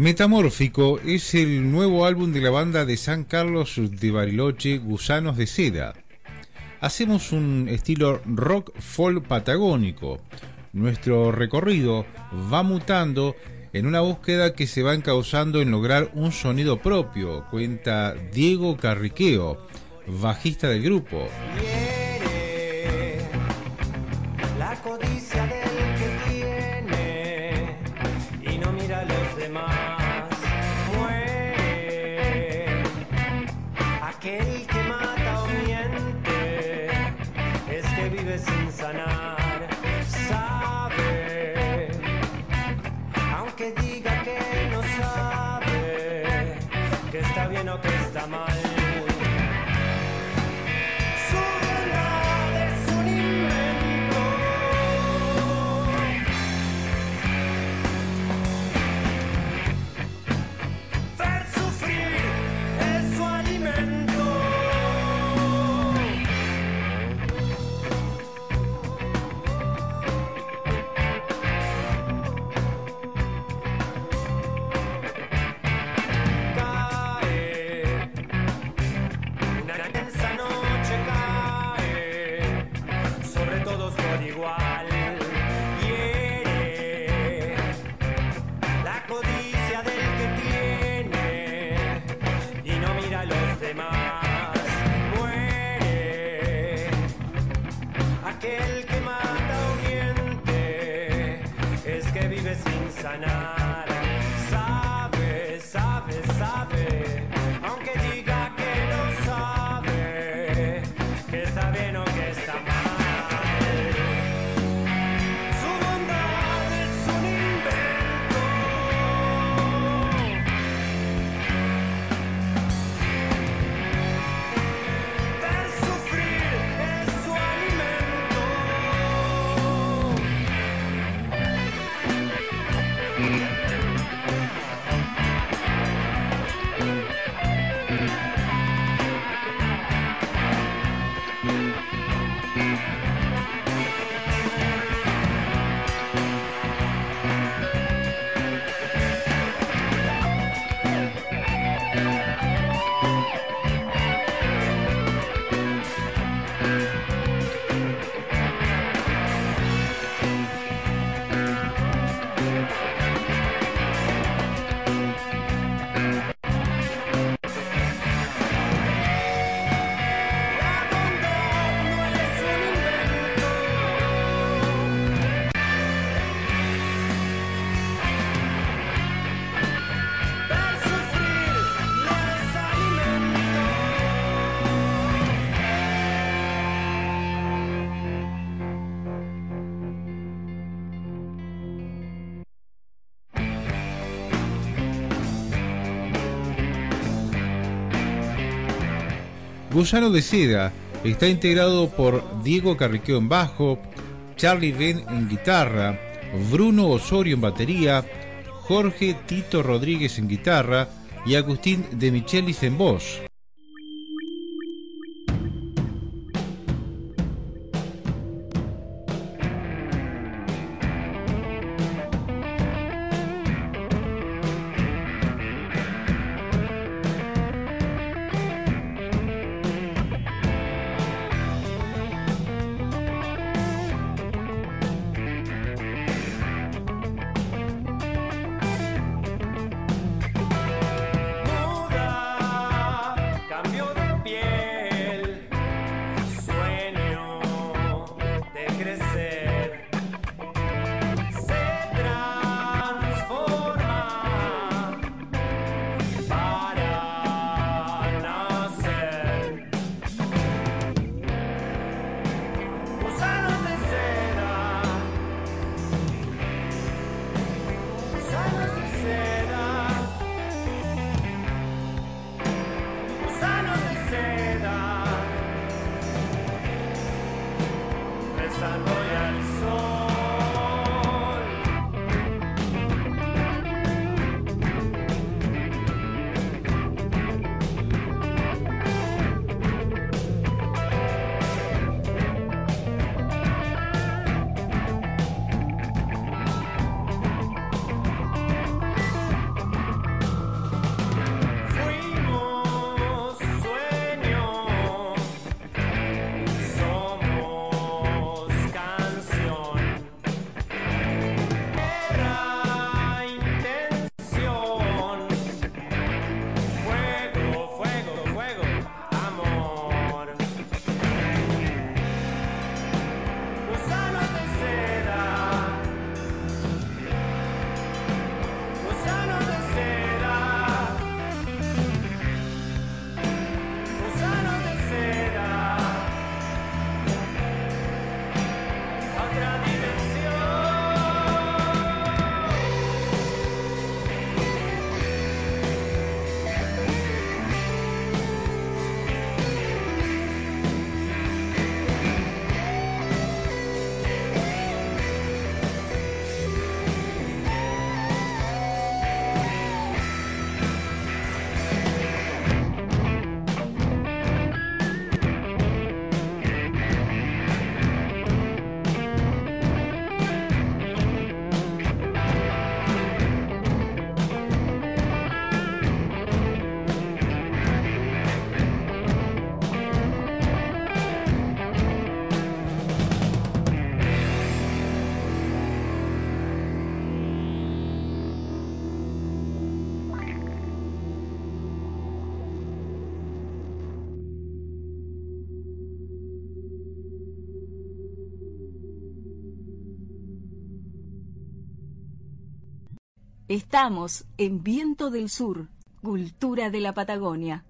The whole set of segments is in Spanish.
Metamórfico es el nuevo álbum de la banda de San Carlos de Bariloche, Gusanos de Seda. Hacemos un estilo rock folk patagónico. Nuestro recorrido va mutando en una búsqueda que se va encauzando en lograr un sonido propio, cuenta Diego Carriqueo, bajista del grupo. Jamaica. Gusano de Seda está integrado por Diego Carriqueo en bajo, Charlie Ben en guitarra, Bruno Osorio en batería, Jorge Tito Rodríguez en guitarra y Agustín de Michelis en voz. Estamos en Viento del Sur, Cultura de la Patagonia.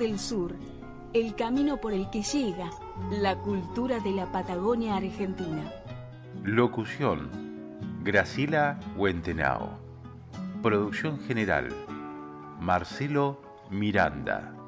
Del Sur, el camino por el que llega la cultura de la Patagonia Argentina. Locución, Gracila Huentenao. Producción general, Marcelo Miranda.